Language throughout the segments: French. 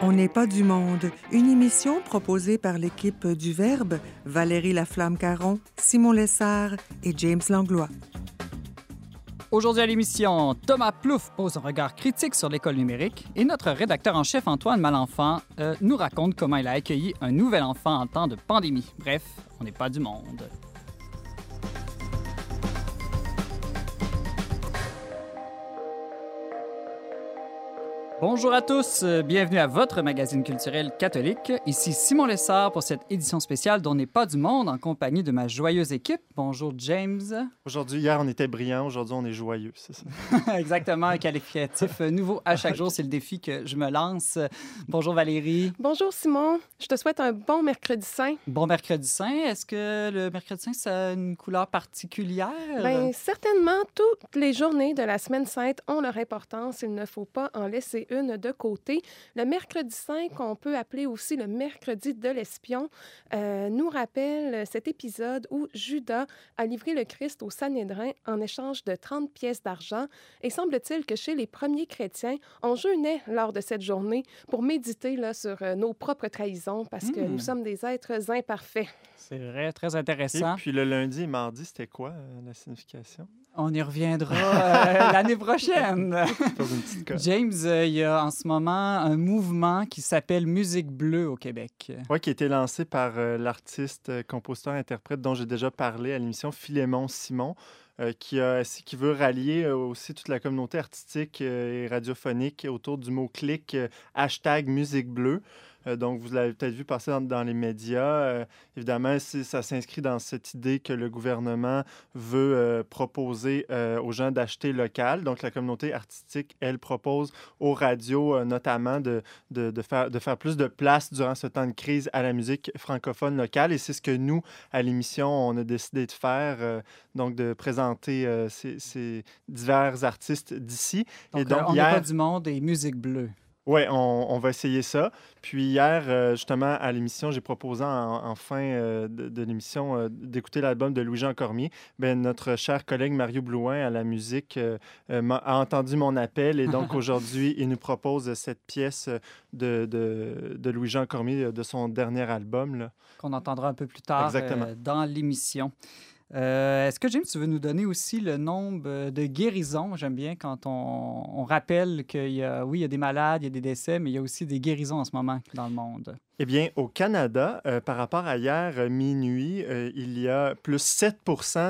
On n'est pas du monde, une émission proposée par l'équipe du Verbe, Valérie Laflamme-Caron, Simon Lessard et James Langlois. Aujourd'hui à l'émission, Thomas Plouffe pose un regard critique sur l'école numérique et notre rédacteur en chef Antoine Malenfant euh, nous raconte comment il a accueilli un nouvel enfant en temps de pandémie. Bref, on n'est pas du monde. Bonjour à tous, euh, bienvenue à votre magazine culturel catholique. Ici Simon Lessard pour cette édition spéciale dont n'est pas du monde en compagnie de ma joyeuse équipe. Bonjour James. Aujourd'hui, hier on était brillant, aujourd'hui on est joyeux, c'est ça. Exactement, un qualificatif nouveau à chaque jour, c'est le défi que je me lance. Bonjour Valérie. Bonjour Simon, je te souhaite un bon mercredi saint. Bon mercredi saint, est-ce que le mercredi saint ça a une couleur particulière? Bien, certainement toutes les journées de la semaine sainte ont leur importance, il ne faut pas en laisser une de côté. Le mercredi 5, qu'on peut appeler aussi le mercredi de l'espion, euh, nous rappelle cet épisode où Judas a livré le Christ au Sanhédrin en échange de 30 pièces d'argent. Et semble-t-il que chez les premiers chrétiens, on jeûnait lors de cette journée pour méditer là, sur euh, nos propres trahisons parce que nous Hmm. sommes des êtres imparfaits. C'est vrai, très Et intéressant. puis le lundi et mardi, c'était quoi euh, la signification? On y reviendra euh, l'année prochaine. James, euh, il y a en ce moment un mouvement qui s'appelle Musique bleue au Québec. Ouais, qui a été lancé par euh, l'artiste, compositeur, interprète dont j'ai déjà parlé à l'émission Philémon Simon, qui, a, qui veut rallier aussi toute la communauté artistique et radiophonique autour du mot-clic euh, hashtag musique bleue. Euh, donc, vous l'avez peut-être vu passer dans, dans les médias. Euh, évidemment, ça s'inscrit dans cette idée que le gouvernement veut euh, proposer aux gens d'acheter local. Donc, la communauté artistique, elle, propose aux radios, notamment, de, de, de faire, de faire plus de place durant ce temps de crise à la musique francophone locale. Et c'est ce que nous, à l'émission, on a décidé de faire, euh, donc de présenter euh, ces, ces divers artistes d'ici. Et donc, euh, on n'est hier- pas du monde et Musique bleue. Oui, on, on va essayer ça. Puis hier, euh, justement, à l'émission, j'ai proposé en, en fin euh, de, de l'émission euh, d'écouter l'album de Louis-Jean Cormier. Ben, notre cher collègue Mario Blouin à la musique a entendu mon appel et donc aujourd'hui, il nous propose cette pièce de, de, de Louis-Jean Cormier de son dernier album. Qu'on entendra un peu plus tard dans l'émission. Euh, Est-ce que James, tu veux nous donner aussi le nombre de guérisons? J'aime bien quand on, rappelle qu'il y a, oui, des malades, il y a des décès, mais il y a aussi des guérisons en ce moment dans le monde. Eh bien, au Canada, euh, par rapport à hier euh, minuit, euh, il y a plus 7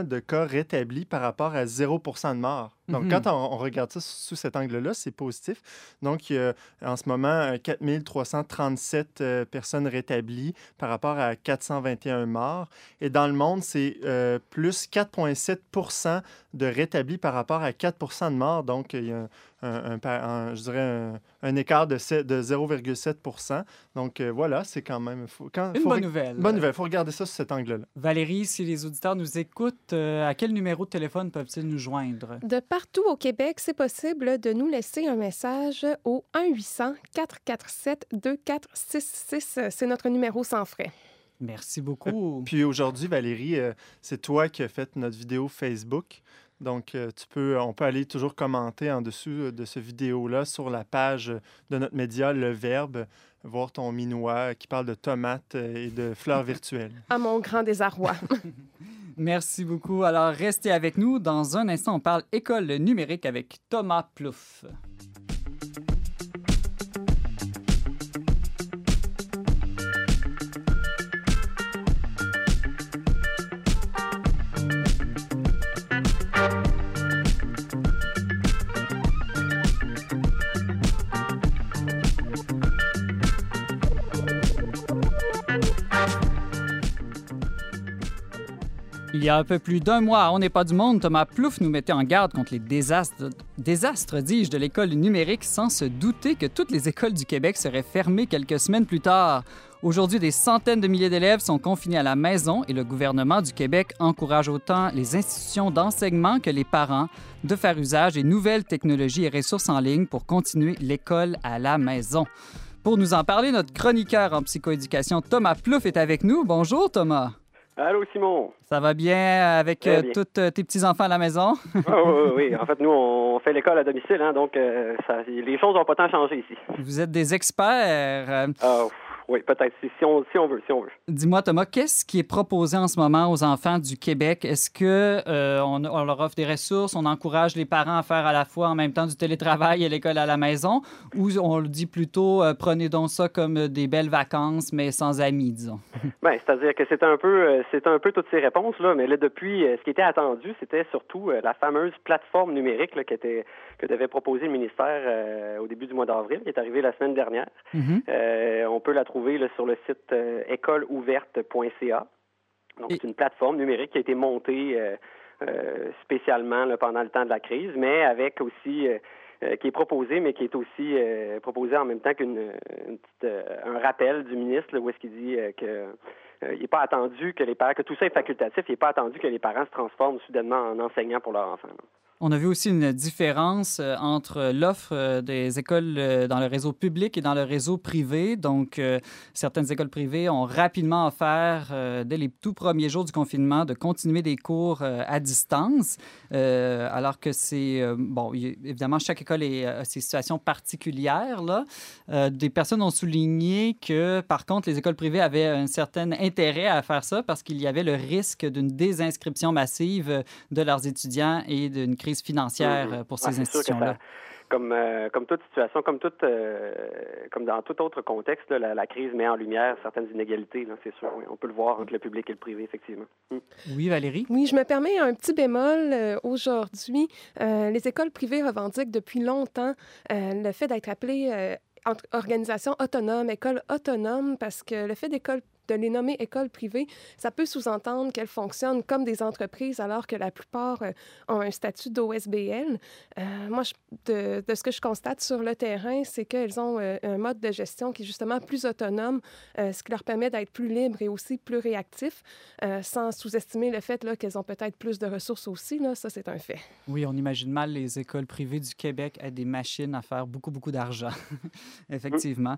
de cas rétablis par rapport à 0 de morts. Donc, Mhm. quand on, on regarde ça sous cet angle-là, c'est positif. Donc, il y a en ce moment euh, 4 337 euh, personnes rétablies par rapport à 421 morts. Et dans le monde, c'est euh, plus 4,7 de rétablis par rapport à 4 de morts. Donc, il y a un, un- un pa- un- je dirais un, un écart de, sept- de 0,7 Donc, euh, voilà, c'est quand même... Faut, quand, Une faut bonne nouvelle. Bonne nouvelle. Il faut regarder ça sous cet angle-là. Valérie, si les auditeurs nous écoutent, euh, à quel numéro de téléphone peuvent-ils nous joindre? De partout au Québec, c'est possible de nous laisser un message au 1-800-447-2466. C'est notre numéro sans frais. Merci beaucoup. Puis aujourd'hui, Valérie, euh, c'est toi qui as fait notre vidéo Facebook. Donc, euh, tu peux, on peut aller toujours commenter en dessous euh, de ce vidéo-là sur la page de notre média Le Verbe, voir ton minois qui parle de tomates euh, et de fleurs virtuelles. À mon grand désarroi. Merci beaucoup. Alors, restez avec nous. Dans un instant, on parle école numérique avec Thomas Plouffe. Il y a un peu plus d'un mois, On n'est pas du monde, Thomas Plouffe nous mettait en garde contre les désastres, désastres dis-je, de l'école numérique sans se douter que toutes les écoles du Québec seraient fermées quelques semaines plus tard. Aujourd'hui, des centaines de milliers d'élèves sont confinés à la maison et le gouvernement du Québec encourage autant les institutions d'enseignement que les parents de faire usage des nouvelles technologies et ressources en ligne pour continuer l'école à la maison. Pour nous en parler, notre chroniqueur en psychoéducation, Thomas Plouffe, est avec nous. Bonjour, Thomas. Allô, Simon. Ça va bien avec bien. tous tes petits-enfants à la maison? Oui, oui, oui. En fait, nous, on fait l'école à domicile, hein, donc euh, ça- les choses n'ont pas tant changé ici. Vous êtes des experts. Euh, pff, oui, peut-être, si, si on, si on veut, si on veut. Dis-moi, Thomas, qu'est-ce qui est proposé en ce moment aux enfants du Québec? Est-ce que euh, on, on leur offre des ressources, on encourage les parents à faire à la fois en même temps du télétravail et l'école à la maison, ou on le dit plutôt euh, prenez donc ça comme des belles vacances, mais sans amis, disons? Ben, c'est-à-dire que c'est un peu, euh, c'est un peu toutes ces réponses là, mais là depuis, ce qui était attendu, c'était surtout la fameuse plateforme numérique là, qui était que devait proposer le ministère euh, au début du mois d'avril, qui est arrivée la semaine dernière. Mhm. Euh, on peut la trouver là, sur le site euh, écoleouverte.ca. Donc, c'est une plateforme numérique qui a été montée spécialement là, pendant le temps de la crise, mais avec aussi qui est proposée, mais qui est aussi euh, proposée en même temps qu'une euh, un rappel du ministre là, où est-ce qu'il dit euh, que il n'est pas attendu que les parents, que tout ça est facultatif, il n'est pas attendu que les parents se transforment soudainement en enseignants pour leur enfant. On a vu aussi une différence euh, entre l'offre euh, des écoles euh, dans le réseau public et dans le réseau privé. Donc, certaines écoles privées ont rapidement offert, dès les tout premiers jours du confinement, de continuer des cours à distance, alors que c'est, bon, évidemment, chaque école a ses situations particulières. Là. Des personnes ont souligné que, par contre, les écoles privées avaient un certain intérêt à faire ça parce qu'il y avait le risque d'une désinscription massive de leurs étudiants et d'une crise financière Mhm. euh, pour Ah, ces que institutions-là. Comme, euh, comme toute situation, comme, toute, euh, comme dans tout autre contexte, là, la, la crise met en lumière certaines inégalités, c'est sûr. oui. On peut le voir entre le public et le privé, effectivement. Mm. Oui, Valérie? Oui, je me permets un petit bémol euh, aujourd'hui. Euh, les écoles privées revendiquent depuis longtemps euh, le fait d'être appelées euh, organisation autonome, école autonome, parce que le fait d'école de les nommer écoles privées, ça peut sous-entendre qu'elles fonctionnent comme des entreprises alors que la plupart euh, ont un statut d'OSBL. Euh, moi, de, ce que je constate sur le terrain, c'est qu'elles ont euh, un mode de gestion qui est justement plus autonome, ce qui leur permet d'être plus libres et aussi plus réactifs, sans sous-estimer le fait qu'elles ont peut-être plus de ressources aussi. Ça, c'est un fait. Oui, on imagine mal les écoles privées du Québec à des machines à faire beaucoup, beaucoup d'argent. Effectivement.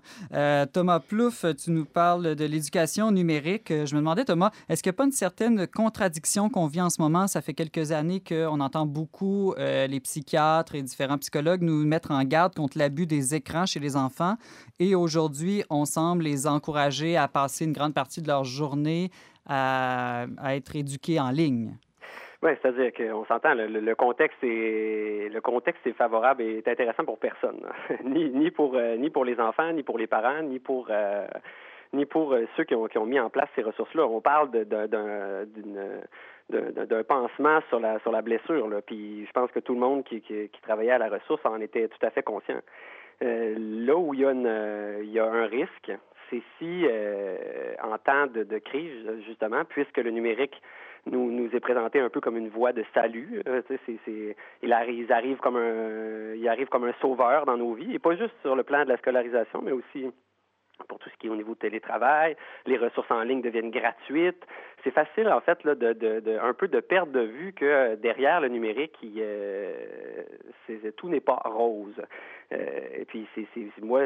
Thomas Plouffe, tu nous parles de l'éducation numérique. Euh, Je me demandais, Thomas, est-ce qu'il n'y a pas une certaine contradiction qu'on vit en ce moment? Ça fait quelques années qu'on entend beaucoup euh, les psychiatres et différents psychologues nous mettre en garde contre l'abus des écrans chez les enfants. Et aujourd'hui, on semble les encourager à passer une grande partie de leur journée à, être éduqués en ligne. Oui, c'est-à-dire qu'on s'entend, le, contexte est favorable et intéressant pour personne, pour euh, ni pour les enfants, ni pour les parents, ni pour euh, ni pour euh, ceux qui ont, qui ont mis en place ces ressources-là. On parle d'un pansement sur la sur la blessure. Puis je pense que tout le monde qui, travaillait à la ressource en était tout à fait conscient. Euh, là où il y a, une, euh, il y a un risque, c'est si en temps de, crise, justement, puisque le numérique nous, est présenté un peu comme une voie de salut. c'est, c'est, il arrive, comme un, il arrive comme un sauveur dans nos vies, et pas juste sur le plan de la scolarisation, mais aussi pour tout ce qui est au niveau de télétravail, les ressources en ligne deviennent gratuites. C'est facile, en fait, là, de, de, de- un peu de perdre de vue que euh, derrière le numérique, euh, tout n'est pas rose. Euh, et puis, c'est, moi,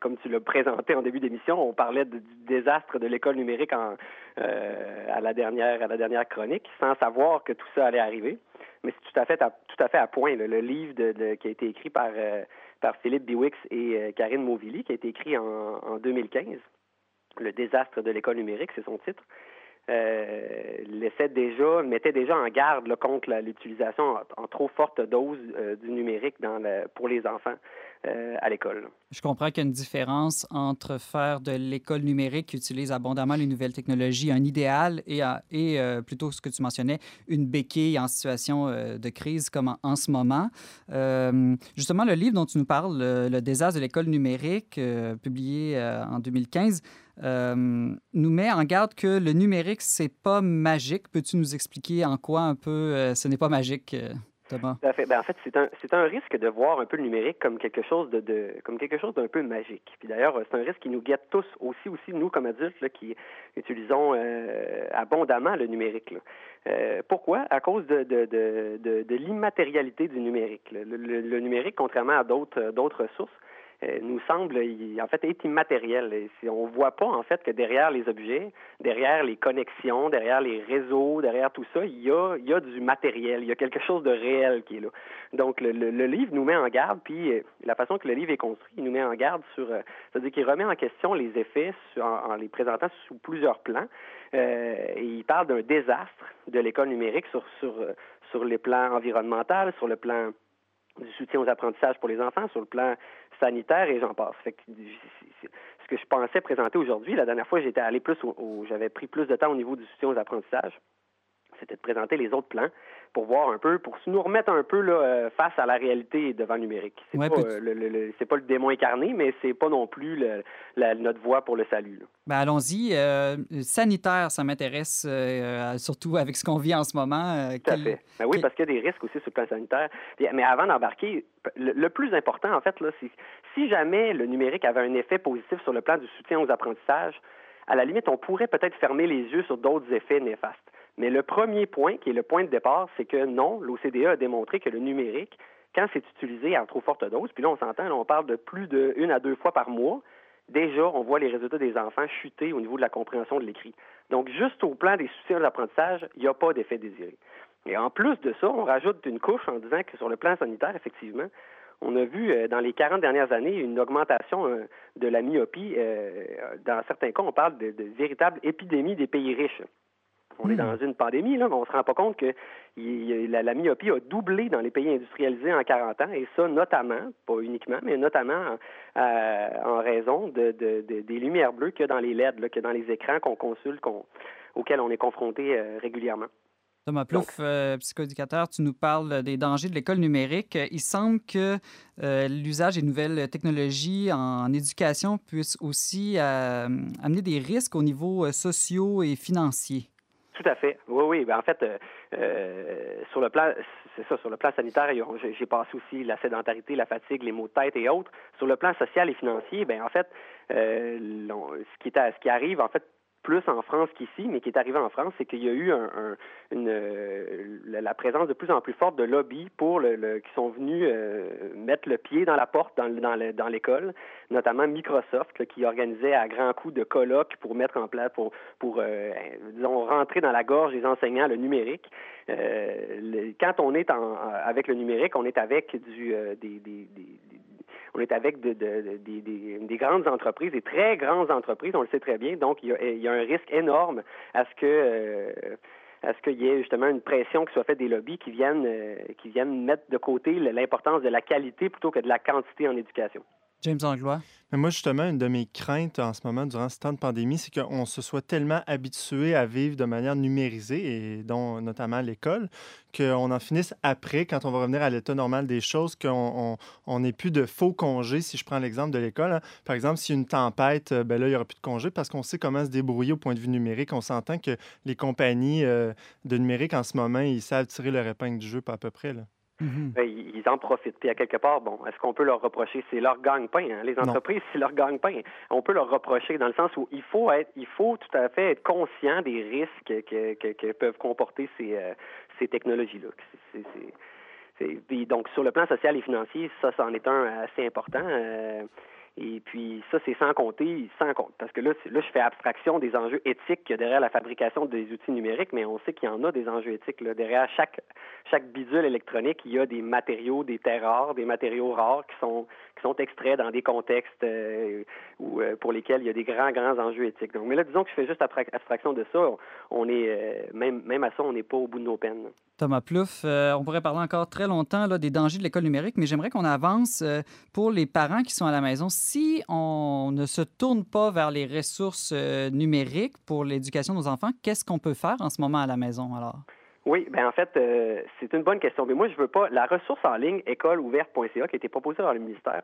comme tu l'as présenté en début d'émission, on parlait du désastre de l'école numérique à, la dernière, à la dernière chronique, sans savoir que tout ça allait arriver. Mais c'est tout à fait à, tout à, fait à point. Le livre qui a été écrit par, par Philippe Biwix et euh, Karine Mauvilly, qui a été écrit en, en 2015, Le désastre de l'école numérique, c'est son titre, laissait déjà, mettait déjà en garde là, contre l'utilisation en, trop forte dose euh, du numérique pour les enfants euh, à l'école. Je comprends qu'il y a une différence entre faire de l'école numérique qui utilise abondamment les nouvelles technologies, un idéal, et, euh, plutôt ce que tu mentionnais, une béquille en situation euh, de crise comme en, ce moment. Euh, justement, le livre dont tu nous parles, Le, désastre de l'école numérique, euh, publié euh, en 2015, euh, nous met en garde que le numérique, c'est pas magique. Peux-tu nous expliquer en quoi un peu euh, ce n'est pas magique, euh, Thomas? Ben, en fait, c'est un, un risque de voir un peu le numérique comme quelque chose de, comme quelque chose d'un peu magique. Puis d'ailleurs, c'est un risque qui nous guette tous aussi, aussi nous comme adultes là, qui utilisons abondamment le numérique. pourquoi? À cause de, de, de, l'immatérialité du numérique. Le, le- numérique, contrairement à d'autres ressources, nous semble en fait être immatériel. On ne voit pas en fait que derrière les objets, derrière les connexions, derrière les réseaux, derrière tout ça, il y a, du matériel, il y a quelque chose de réel qui est là. Donc le, livre nous met en garde, puis euh, la façon que le livre est construit, il nous met en garde sur, euh, c'est-à-dire qu'il remet en question les effets en, les présentant sous plusieurs plans. et il parle d'un désastre de l'école numérique sur, sur, sur les plans environnemental, sur le plan du soutien aux apprentissages pour les enfants, sur le plan sanitaire et j'en passe. ce que je pensais présenter aujourd'hui, la dernière fois, j'étais allé plus j'avais pris plus de temps au niveau du soutien aux apprentissages, c'était de présenter les autres plans pour voir un peu, pour nous remettre un peu là, euh, face à la réalité devant le numérique. C'est pas, euh, le, pas le démon incarné, mais c'est pas non plus notre voie pour le salut. Ben allons-y. Euh, sanitaire, ça m'intéresse surtout avec ce qu'on vit en ce moment. Tout à fait. Ben oui, parce qu'il y a des risques aussi sur le plan sanitaire. Mais avant d'embarquer, le, plus important, en fait, là, c'est si jamais le numérique avait un effet positif sur le plan du soutien aux apprentissages, à la limite, on pourrait peut-être fermer les yeux sur d'autres effets néfastes. Mais le premier point, qui est le point de départ, c'est que non, l'OCDE a démontré que le numérique, quand c'est utilisé en trop forte dose, puis là, on s'entend, on parle de plus de à deux fois par mois, déjà, on voit les résultats des enfants chuter au niveau de la compréhension de l'écrit. Donc, juste au plan des soutiens de l'apprentissage, il n'y a pas d'effet désiré. Et en plus de ça, on rajoute une couche en disant que sur le plan sanitaire, effectivement, on a vu euh, dans les 40 dernières années une augmentation euh, de la myopie. Euh, dans certains cas, on parle de, de véritable épidémie des pays riches. On est hmm. dans une pandémie, là, mais on ne se rend pas compte que la, myopie a doublé dans les pays industrialisés en 40 ans, et ça notamment, pas uniquement, mais notamment euh, en raison de, des lumières bleues qu'il y a dans les LED, qu'il y a dans les écrans qu'on consulte, auxquels on est confronté euh, régulièrement. Thomas Plouffe, euh, psychoéducateur, tu nous parles des dangers de l'école numérique. Il semble que l'usage des nouvelles technologies en éducation puisse aussi amener des risques au niveau sociaux et financiers. Tout à fait. Oui, oui. Ben, en fait, euh, euh, sur le plan, c'est ça, sur le plan sanitaire, j'ai passé aussi la sédentarité, la fatigue, les maux de tête et autres. Sur le plan social et financier, ben en fait, euh, ce qui est ce qui arrive, en fait, plus en France qu'ici, mais qui est arrivé en France, c'est qu'il y a eu euh, la présence de plus en plus forte de lobbies pour le, qui sont venus euh, mettre le pied dans la porte dans, l'école, notamment Microsoft, qui organisait à grands coups de colloques pour mettre en place, pour, euh, disons, rentrer dans la gorge des enseignants le numérique. quand on est avec le numérique, on est avec du, des, des, des on est avec des grandes entreprises, des très grandes entreprises, on le sait très bien. Donc, il y a, un risque énorme à ce que euh, qu'il y ait justement une pression qui soit faite des lobbies qui viennent euh, qui viennent mettre de côté l'importance de la qualité plutôt que de la quantité en éducation. James Anglois. Mais moi, justement, une de mes craintes en ce moment, durant ce temps de pandémie, c'est qu'on se soit tellement habitué à vivre de manière numérisée, et dont notamment l'école, qu'on en finisse après, quand on va revenir à l'état normal des choses, qu'on n'ait plus de faux congés, si je prends l'exemple de l'école. Hein. Par exemple, a une tempête, euh, ben là, il n'y aura plus de congés parce qu'on sait comment se débrouiller au point de vue numérique. On s'entend que les compagnies euh, de numérique, en ce moment, ils savent tirer leur épingle du jeu, pas à peu près. Mhm. Ben, ils en profitent. Puis à quelque part, bon, est-ce qu'on peut leur reprocher? C'est leur gagne-pain. Hein? Les entreprises, c'est leur gagne-pain. On peut leur reprocher dans le sens où il faut être, il faut tout à fait être conscient des risques que, que, peuvent comporter ces, euh, ces technologies-là. donc sur le plan social et financier, ça, c'en est un assez important. Euh, et puis ça, c'est sans compter, sans compte. Parce que là, là, je fais abstraction des enjeux éthiques derrière la fabrication des outils numériques, mais on sait qu'il y en a des enjeux éthiques. Là. Derrière chaque, chaque bidule électronique, il y a des matériaux, des terres rares, des matériaux rares qui sont, qui sont extraits dans des contextes euh, où, euh, pour lesquels il y a des grands, grands enjeux éthiques. Donc, mais là, disons que je fais juste abstraction de ça. On est, euh, même, même à ça, on n'est pas au bout de nos peines. Thomas Plouffe, on pourrait parler encore très longtemps des dangers de l'école numérique, mais j'aimerais qu'on avance pour les parents qui sont à la maison. Si on ne se tourne pas vers les ressources numériques pour l'éducation de nos enfants, qu'est-ce qu'on peut faire en ce moment à la maison alors? Oui, ben en fait, euh, c'est une bonne question. Mais moi, je veux pas. La ressource en ligne écoleouverte.ca qui a été proposée par le ministère,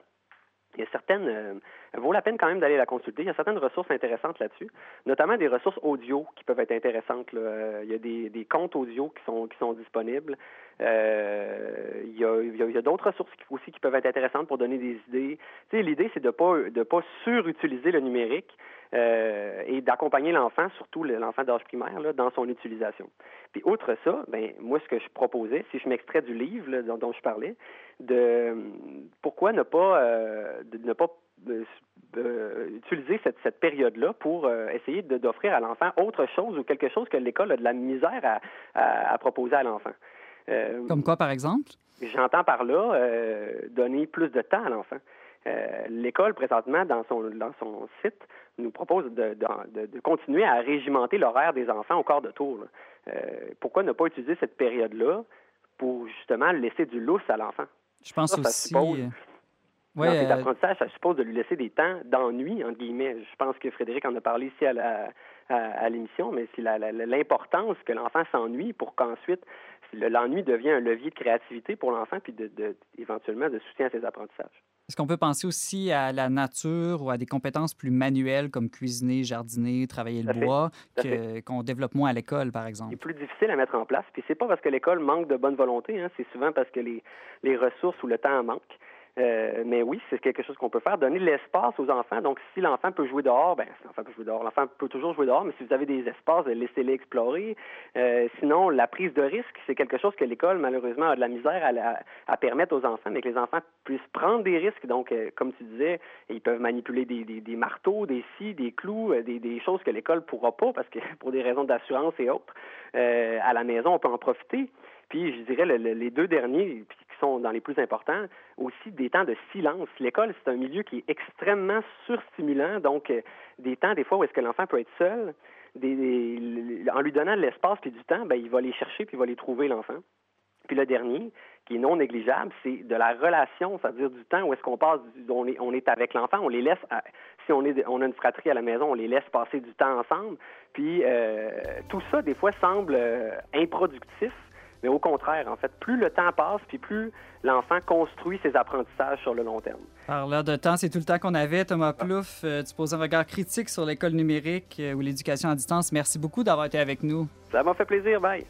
il y a certaines, euh, vaut la peine quand même d'aller la consulter. Il y a certaines ressources intéressantes là-dessus, notamment des ressources audio qui peuvent être intéressantes. Il y a des, des, comptes audio qui sont qui sont disponibles. Euh, il y a, d'autres ressources aussi qui peuvent être intéressantes pour donner des idées. L'idée c'est de pas de pas surutiliser le numérique, euh, et d'accompagner l'enfant, surtout l'enfant d'âge primaire, là, dans son utilisation. Puis outre ça, ben moi ce que je proposais, si je m'extrais du livre là, dont, dont, je parlais, de pourquoi ne pas euh, de, ne pas euh, utiliser cette, cette période-là pour essayer d'offrir à l'enfant autre chose ou quelque chose que l'école a de la misère à, à, à proposer à l'enfant. Comme quoi, par exemple? J'entends par là donner plus de temps à l'enfant. Euh, L'école, présentement, dans son, dans son site, nous propose de, de, de continuer à régimenter l'horaire des enfants au quart de tour. Euh, pourquoi ne pas utiliser cette période-là pour justement laisser du lousse à l'enfant? Je pense ça, ça aussi. Suppose, Ouais, dans cet euh, apprentissage, ça suppose de lui laisser des temps d'ennui, entre guillemets. Je pense que Frédéric en a parlé ici à, la, à, à l'émission, mais c'est l'importance que l'enfant s'ennuie pour qu'ensuite l'ennui devient un levier de créativité pour l'enfant puis de, de, éventuellement de soutien à ses apprentissages. Est-ce qu'on peut penser aussi à la nature ou à des compétences plus manuelles comme cuisiner, jardiner, travailler le bois, qu'on qu développe moins à l'école, par exemple? C'est plus difficile à mettre en place. Puis c'est pas parce que l'école manque de bonne volonté, hein, c'est souvent parce que les, les ressources ou le temps manquent. Euh, mais oui, c'est quelque chose qu'on peut faire. Donner l'espace aux enfants. Donc, si l'enfant peut jouer dehors, ben, si l'enfant peut jouer dehors, l'enfant peut toujours jouer dehors, mais si vous avez des espaces, laissez-les explorer. Euh, sinon, la prise de risque, c'est quelque chose que l'école, malheureusement, a de la misère à, à, permettre aux enfants, mais que les enfants puissent prendre des risques. Donc, euh, comme tu disais, ils peuvent manipuler des, marteaux, des scies, des clous, des, choses que l'école pourra pas, parce que pour des raisons d'assurance et autres, à la maison, on peut en profiter. Puis, je dirais, le, le, les deux derniers, sont dans les plus importants, aussi des temps de silence. L'école, c'est un milieu qui est extrêmement surstimulant, donc euh, des temps, des fois, où est-ce que l'enfant peut être seul, en lui donnant de l'espace puis du temps, ben, il va les chercher puis il va les trouver, l'enfant. Puis le dernier, qui est non négligeable, c'est de la relation, c'est-à-dire du temps où est-ce qu'on passe, on est, on est avec l'enfant, on les laisse, si on, est, on a une fratrie à la maison, on les laisse passer du temps ensemble. Puis euh, tout ça, des fois, semble euh, improductif, mais au contraire, en fait, plus le temps passe, puis plus l'enfant construit ses apprentissages sur le long terme. Par l'heure de temps, c'est tout le temps qu'on avait. Thomas Plouffe, euh, tu poses un regard critique sur l'école numérique euh, ou l'éducation à distance. Merci beaucoup d'avoir été avec nous. Ça m'a fait plaisir. Bye.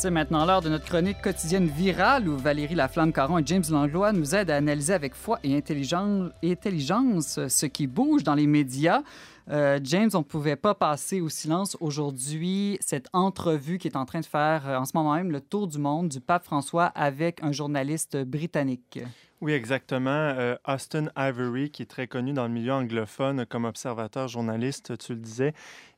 C'est maintenant l'heure de notre chronique quotidienne virale où Valérie Laflamme-Caron et James Langlois nous aident à analyser avec foi et intelligence, ce qui bouge dans les médias. Euh, James, on ne pouvait pas passer au silence aujourd'hui cette entrevue qui est en train de faire euh, en ce moment même le tour du monde du pape François avec un journaliste britannique. Oui, exactement. Euh, Austin Ivory, qui est très connu dans le milieu anglophone comme observateur journaliste, tu le disais.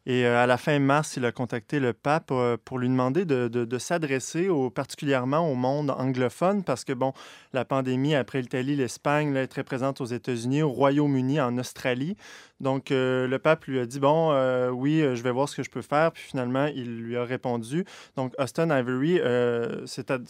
Et euh, à la fin mars, il a contacté le pape euh, pour lui demander de, s'adresser particulièrement au monde anglophone parce que, bon, la pandémie après l'Italie, l'Espagne est très présente aux États-Unis, au Royaume-Uni, en Australie. Donc, le pape lui a dit, bon, oui, je vais voir ce que je peux faire. Puis finalement, il lui a répondu. Donc, Austin Ivory s'est ad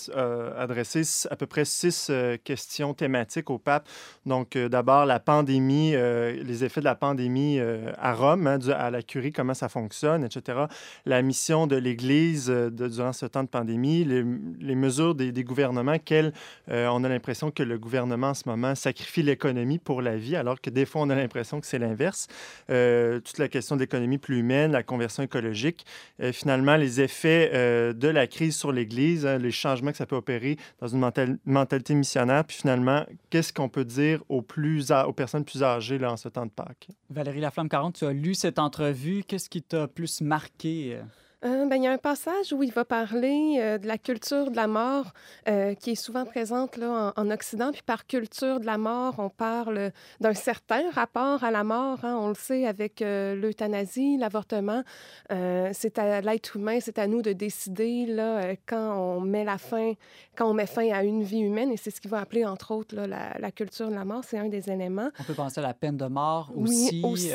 adressé à peu près six questions thématiques au pape. Donc, d'abord, la pandémie, les effets de la pandémie à Rome, hein, à la curie, comment ça fonctionne, etc. La mission de l'Église durant ce temps de pandémie, les, mesures des, gouvernements, quelles on a l'impression que le gouvernement en ce moment sacrifie l'économie pour la vie, alors que des fois, on a l'impression que c'est l'inverse. Euh, toute la question de l'économie plus humaine, la conversion écologique, euh, finalement, les effets euh, de la crise sur l'Église, hein, les changements que ça peut opérer dans une mental mentalité missionnaire, puis finalement, qu'est-ce qu'on peut dire aux, personnes plus âgées en ce temps de Pâques? Valérie Laflamme-Caron, tu as lu cette entrevue. Qu'est-ce qui t'a plus marqué? Euh, ben, il y a un passage où il va parler euh, de la culture de la mort euh, qui est souvent présente là, en, en, Occident. Puis par culture de la mort, on parle d'un certain rapport à la mort. Hein, on le sait avec l'euthanasie, l'avortement. c'est à l'être humain, c'est à nous de décider là, quand on met la fin, quand on met fin à une vie humaine. Et c'est ce qu'il va appeler, entre autres, là, la, la, culture de la mort. C'est un des éléments. On peut penser à la peine de mort aussi, oui, aussi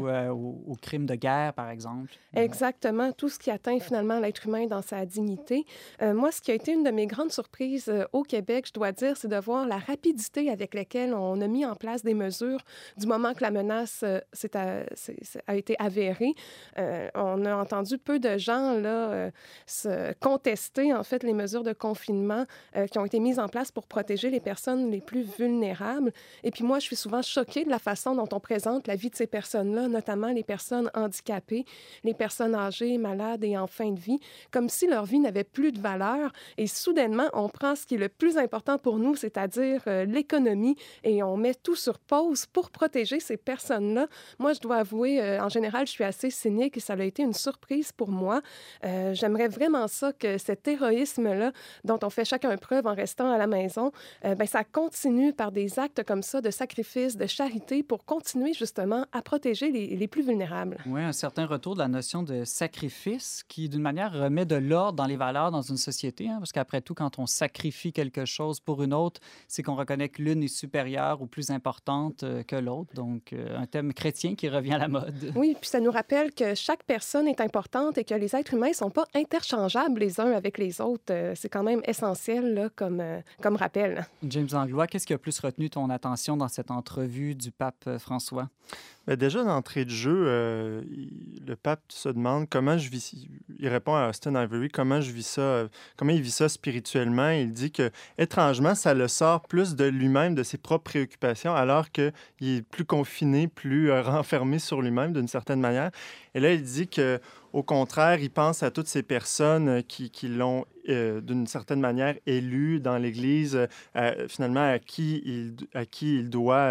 ou au, au crime de guerre, par exemple. Exactement. Tout ce qui atteint finalement l'être humain dans sa dignité. moi, ce qui a été une de mes grandes surprises au Québec, je dois dire, c'est de voir la rapidité avec laquelle on a mis en place des mesures du moment que la menace a, été avérée. on a entendu peu de gens là, se contester en fait les mesures de confinement qui ont été mises en place pour protéger les personnes les plus vulnérables. Et puis moi, je suis souvent choquée de la façon dont on présente la vie de ces personnes-là, notamment les personnes handicapées, les personnes âgées, malades et en fin de vie, comme si leur vie n'avait plus de valeur. Et soudainement, on prend ce qui est le plus important pour nous, c'est-à-dire euh, l'économie, et on met tout sur pause pour protéger ces personnes-là. Moi, je dois avouer, euh, en général, je suis assez cynique et ça a été une surprise pour moi. Euh, j'aimerais vraiment ça que cet héroïsme-là, dont on fait chacun preuve en restant à la maison, ben, ça continue par des actes comme ça de sacrifice, de charité pour continuer justement à protéger les, les plus vulnérables. Oui, un certain retour de la notion de sacrifice qui, d'une manière, remet de l'ordre dans les valeurs dans une société. Hein, parce qu'après tout, quand on sacrifie quelque chose pour une autre, c'est qu'on reconnaît que l'une est supérieure ou plus importante euh, que l'autre. Donc, euh, un thème chrétien qui revient à la mode. Oui, puis ça nous rappelle que chaque personne est importante et que les êtres humains ne sont pas interchangeables les uns avec les autres. Euh, c'est quand même essentiel là, comme, comme rappel. James Anglois, qu'est-ce qui a plus retenu ton attention dans cette entrevue du pape François? Déjà, d'entrée de jeu, euh, le pape se demande comment je vis. Il répond à Austin Ivory comment je vis ça, comment il vit ça spirituellement. Il dit que, étrangement, ça le sort plus de lui-même, de ses propres préoccupations, alors qu'il est plus confiné, plus euh, renfermé sur lui-même d'une certaine manière. Et là, il dit que au contraire, il pense à toutes ces personnes euh, qui, qui l'ont euh, d'une certaine manière élu dans l'Église, euh, finalement à qui il, à qui il doit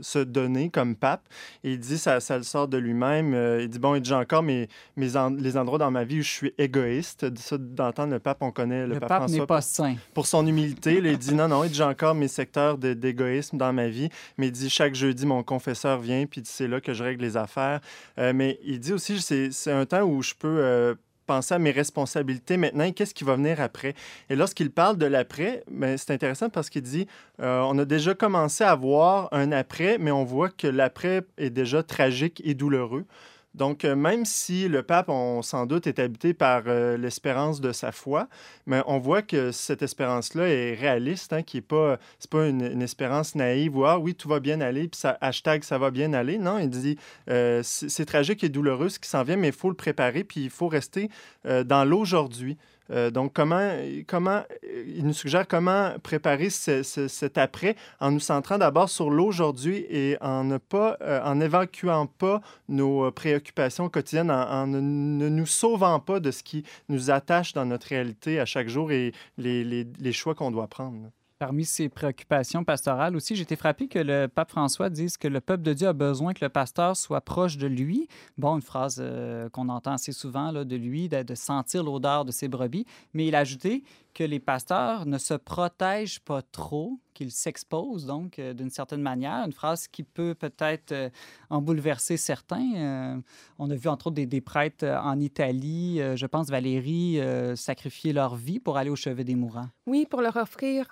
se donner comme pape. Et il dit, ça, ça le sort de lui-même. il dit, bon, il dit, encore mes, mes les endroits dans ma vie où je suis égoïste. D'entendre le pape, on connaît le, le pape, pape François. pas saint. Pour son humilité, il dit, non, non, il dit, j'ai encore mes secteurs d'égoïsme dans ma vie. Mais il dit, chaque jeudi, mon confesseur vient, puis c'est là que je règle les affaires. mais il dit aussi, c'est un temps où je peux euh, penser à mes responsabilités maintenant qu'est-ce qui va venir après. Et lorsqu'il parle de l'après, ben, c'est intéressant parce qu'il dit euh, on a déjà commencé à voir un après, mais on voit que l'après est déjà tragique et douloureux. Donc, euh, même si le pape, on sans doute, est habité par euh, l'espérance de sa foi, mais on voit que cette espérance-là est réaliste, hein, qui n'est pas, pas une, espérance naïve ou ah oui, tout va bien aller, puis ça, hashtag ça va bien aller. Non, il dit euh, c'est tragique et douloureux ce qui s'en vient, mais il faut le préparer, puis il faut rester dans l'aujourd'hui. Euh, donc, comment, comment, il nous suggère comment préparer cet après en nous centrant d'abord sur l'aujourd'hui et en ne pas, euh, en évacuant pas nos préoccupations quotidiennes, en, ne, nous sauvant pas de ce qui nous attache dans notre réalité à chaque jour et les choix qu'on doit prendre. Parmi ses préoccupations pastorales aussi, j'ai été frappé que le pape François dise que le peuple de Dieu a besoin que le pasteur soit proche de lui. Bon, une phrase euh, qu'on entend assez souvent là, de lui, de, de sentir l'odeur de ses brebis. Mais il a ajouté que les pasteurs ne se protègent pas trop, qu'ils s'exposent donc euh, d'une certaine manière. Une phrase qui peut peut-être euh, en bouleverser certains. Euh, on a vu entre autres des, prêtres en Italie, je pense Valérie, sacrifier leur vie pour aller au chevet des mourants. Oui, pour leur offrir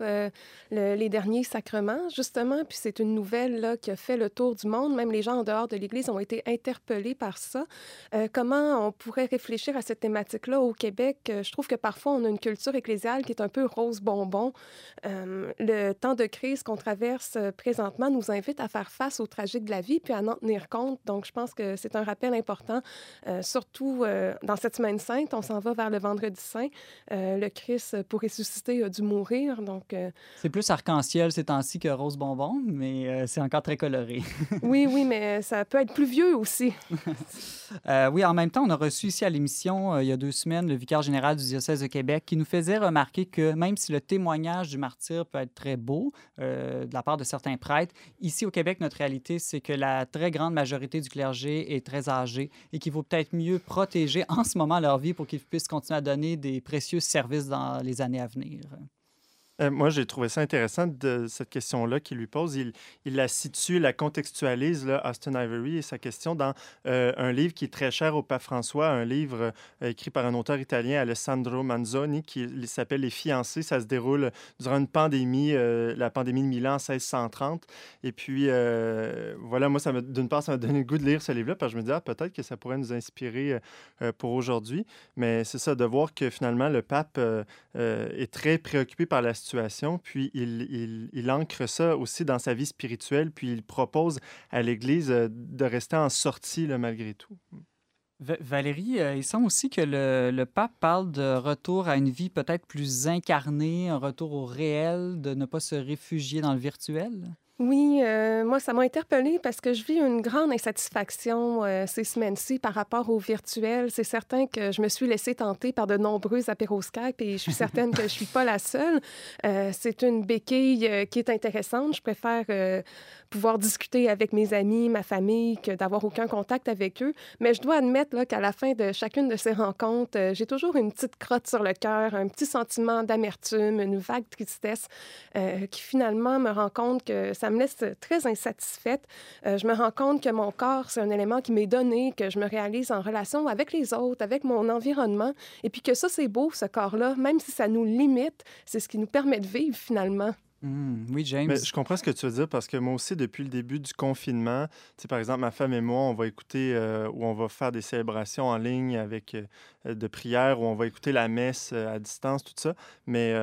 les derniers sacrements, justement. Puis c'est une nouvelle là, qui a fait le tour du monde. Même les gens en dehors de l'Église ont été interpellés par ça. comment on pourrait réfléchir à cette thématique-là au Québec? je trouve que parfois on a une culture ecclésiale qui est un peu rose bonbon. Euh, le temps de crise qu'on traverse euh, présentement nous invite à faire face aux tragiques de la vie puis à en tenir compte. Donc, je pense que c'est un rappel important, euh, surtout dans cette semaine sainte. On s'en va vers le vendredi saint. le Christ, pour ressusciter, a dû mourir. Donc, c'est plus arc-en-ciel ces temps-ci que rose bonbon, mais c'est encore très coloré. oui, oui, mais ça peut être plus vieux aussi. oui, en même temps, on a reçu ici à l'émission, il y a deux semaines, le vicaire général du diocèse de Québec qui nous faisait remarquer que même si le témoignage du martyr peut être très beau euh, de la part de certains prêtres, ici au Québec, notre réalité, c'est que la très grande majorité du clergé est très âgée et qu'il vaut peut-être mieux protéger en ce moment leur vie pour qu'ils puissent continuer à donner des précieux services dans les années à venir. Euh, moi, j'ai trouvé ça intéressant de cette question-là qu'il lui pose. Il, il, la situe, la contextualise, là, Austin Ivory et sa question, dans euh, un livre qui est très cher au pape François, un livre euh, écrit par un auteur italien, Alessandro Manzoni, qui s'appelle Les fiancés. Ça se déroule durant une pandémie, la pandémie de Milan en 1630. Et puis, voilà, moi, d'une part, ça m'a donné le goût de lire ce livre-là, parce que je me dis, ah, peut-être que ça pourrait nous inspirer pour aujourd'hui. Mais c'est ça, de voir que finalement, le pape est très préoccupé par la puis il, ancre ça aussi dans sa vie spirituelle, puis il propose à l'Église euh, de rester en sortie malgré tout. Valérie, euh, il semble aussi que le, le, pape parle de retour à une vie peut-être plus incarnée, un retour au réel, de ne pas se réfugier dans le virtuel? Oui, euh, moi, ça m'a interpellée parce que je vis une grande insatisfaction euh, ces semaines-ci par rapport au virtuel. C'est certain que je me suis laissée tenter par de nombreux apéros Skype et je suis certaine que je ne suis pas la seule. Euh, c'est une béquille qui est intéressante. Je préfère pouvoir discuter avec mes amis, ma famille, que d'avoir aucun contact avec eux. Mais je dois admettre qu'à la fin de chacune de ces rencontres, j'ai toujours une petite crotte sur le cœur, un petit sentiment d'amertume, une vague tristesse qui finalement me rend compte que ça me laisse très insatisfaite. Euh, je me rends compte que mon corps, c'est un élément qui m'est donné, que je me réalise en relation avec les autres, avec mon environnement, et puis que ça, c'est beau, ce corps-là, même si ça nous limite, c'est ce qui nous permet de vivre finalement. Hmm, oui, James. Mais je comprends ce que tu veux dire parce que moi aussi, depuis le début du confinement, par exemple, ma femme et moi, on va écouter euh, ou on va faire des célébrations en ligne avec euh, de prières ou on va écouter la messe euh, à distance, tout ça. Mais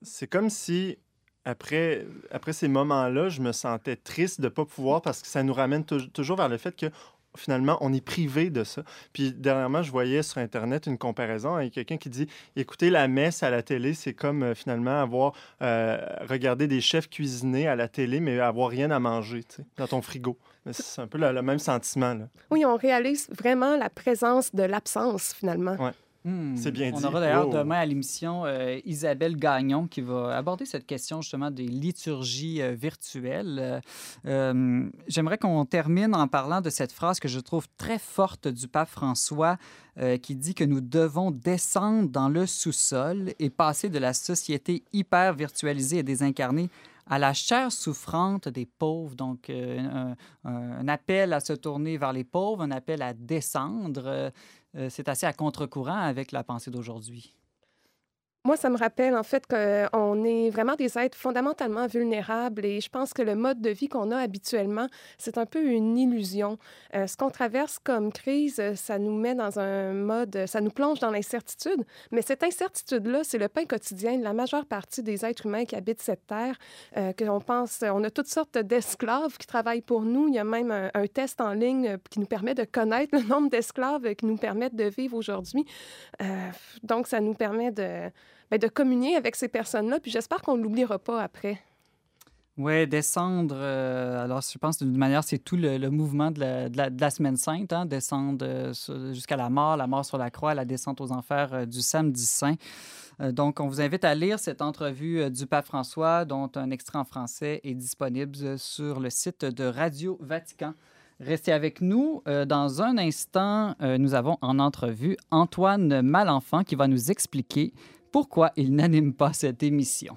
c'est comme si après, après ces moments-là, je me sentais triste de ne pas pouvoir parce que ça nous ramène toujours vers le fait que finalement, on est privé de ça. Puis dernièrement, je voyais sur Internet une comparaison avec quelqu'un qui dit écoutez, la messe à la télé, c'est comme euh, finalement avoir euh, regardé des chefs cuisiner à la télé, mais avoir rien à manger dans ton frigo. C'est un peu le, même sentiment. Là. Oui, on réalise vraiment la présence de l'absence finalement. Ouais. Hmm. C'est bien dit. On aura d'ailleurs demain à l'émission euh, Isabelle Gagnon qui va aborder cette question justement des liturgies euh, virtuelles. Euh, j'aimerais qu'on termine en parlant de cette phrase que je trouve très forte du pape François qui dit que nous devons descendre dans le sous-sol et passer de la société hyper virtualisée et désincarnée à la chair souffrante des pauvres. Donc, un, appel à se tourner vers les pauvres, un appel à descendre. Euh, c'est assez à contre-courant avec la pensée d'aujourd'hui. Moi, ça me rappelle en fait qu'on est vraiment des êtres fondamentalement vulnérables et je pense que le mode de vie qu'on a habituellement, c'est un peu une illusion. Euh, ce qu'on traverse comme crise, ça nous met dans un mode, ça nous plonge dans l'incertitude, mais cette incertitude-là, c'est le pain quotidien de la majeure partie des êtres humains qui habitent cette terre, euh, que on pense, on a toutes sortes d'esclaves qui travaillent pour nous. Il y a même un, test en ligne qui nous permet de connaître le nombre d'esclaves qui nous permettent de vivre aujourd'hui. Euh, donc, ça nous permet de ben, de communier avec ces personnes-là. Puis j'espère qu'on ne l'oubliera pas après. Oui, descendre. Euh, alors, je pense d'une manière, c'est tout le, mouvement de la, de, la, Semaine Sainte, hein, descendre euh, jusqu'à la mort, la mort sur la croix, la descente aux enfers euh, du samedi saint. donc, on vous invite à lire cette entrevue du pape François, dont un extrait en français est disponible sur le site de Radio Vatican. Restez avec nous. dans un instant, nous avons en entrevue Antoine Malenfant qui va nous expliquer pourquoi il n'anime pas cette émission?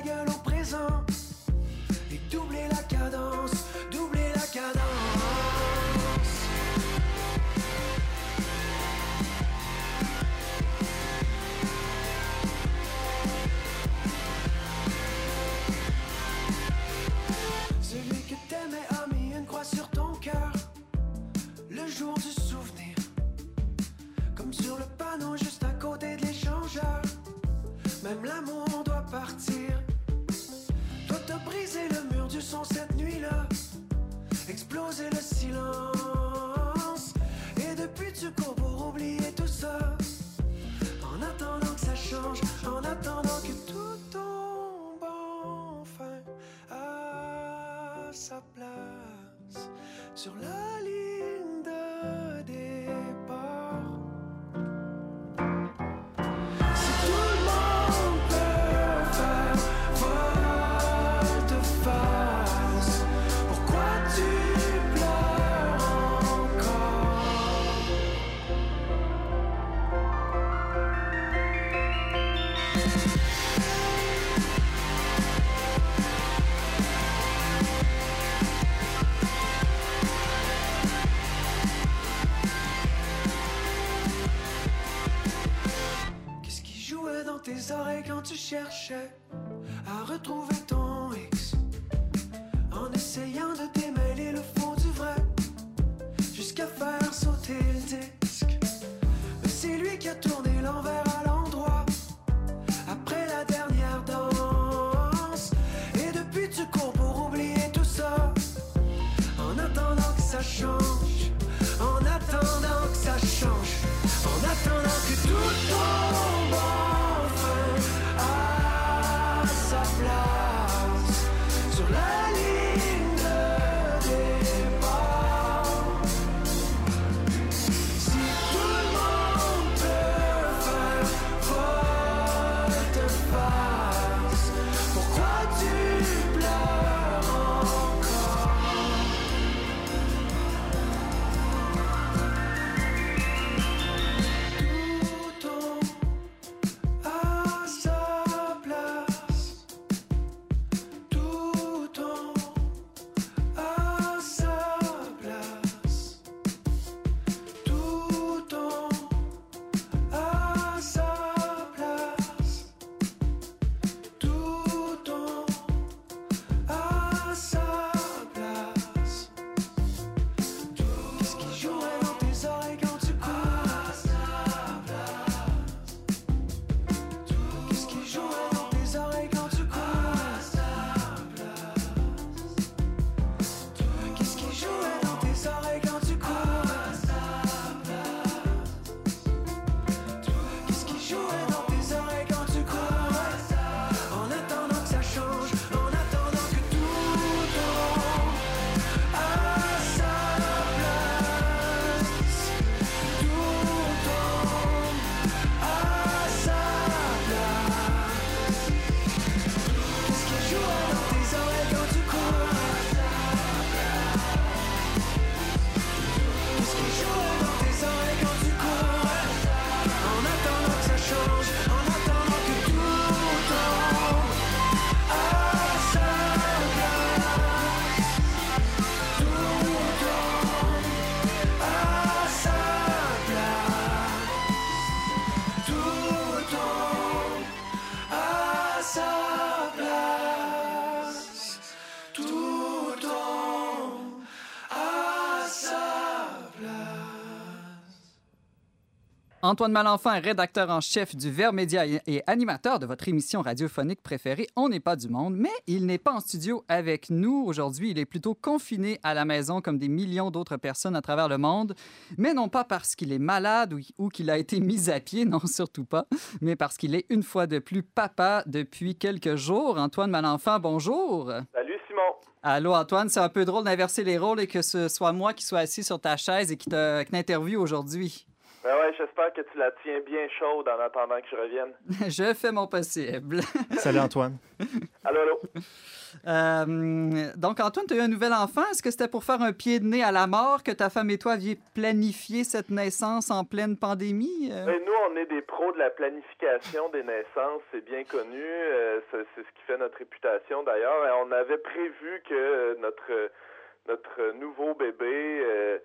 Gueule au présent Et doubler la cadence, doubler la cadence. Celui que t'aimais a mis une croix sur ton cœur Le jour du souvenir. Comme sur le panneau juste à côté de l'échangeur Même l'amour doit partir Briser le mur du son cette nuit-là, exploser le silence. Et depuis tu cours pour oublier tout ça. En attendant que ça change, en attendant que tout tombe enfin à sa place sur la ligne. Quand tu cherchais à retrouver ton ex. En essayant de démêler le fond du vrai Jusqu'à faire sauter le disque. Mais c'est lui qui a tourné l'envers Antoine Malenfant, rédacteur en chef du Vert Média et- animateur de votre émission radiophonique préférée On n'est pas du monde, mais il n'est pas en studio avec nous aujourd'hui. Il est plutôt confiné à la maison comme des millions d'autres personnes à travers le monde, mais non pas parce qu'il est malade ou, qu'il a été mis à pied, non surtout pas, mais parce qu'il est une fois de plus papa depuis quelques jours. Antoine Malenfant, bonjour. Salut Simon. Allô Antoine, c'est un peu drôle d'inverser les rôles et que ce soit moi qui sois assis sur ta chaise et qui t'interviewe aujourd'hui. Ben ouais, j'espère que tu la tiens bien chaude en attendant que je revienne. Je fais mon possible. Salut Antoine. Allô, allô. Euh, donc, Antoine, tu as eu un nouvel enfant. Est-ce que c'était pour faire un pied de nez à la mort que ta femme et toi aviez planifié cette naissance en pleine pandémie? Euh, Ben, nous, on est des pros de la planification des naissances, c'est bien connu. euh, c'est ce qui fait notre réputation d'ailleurs. Et On avait prévu que notre notre nouveau bébé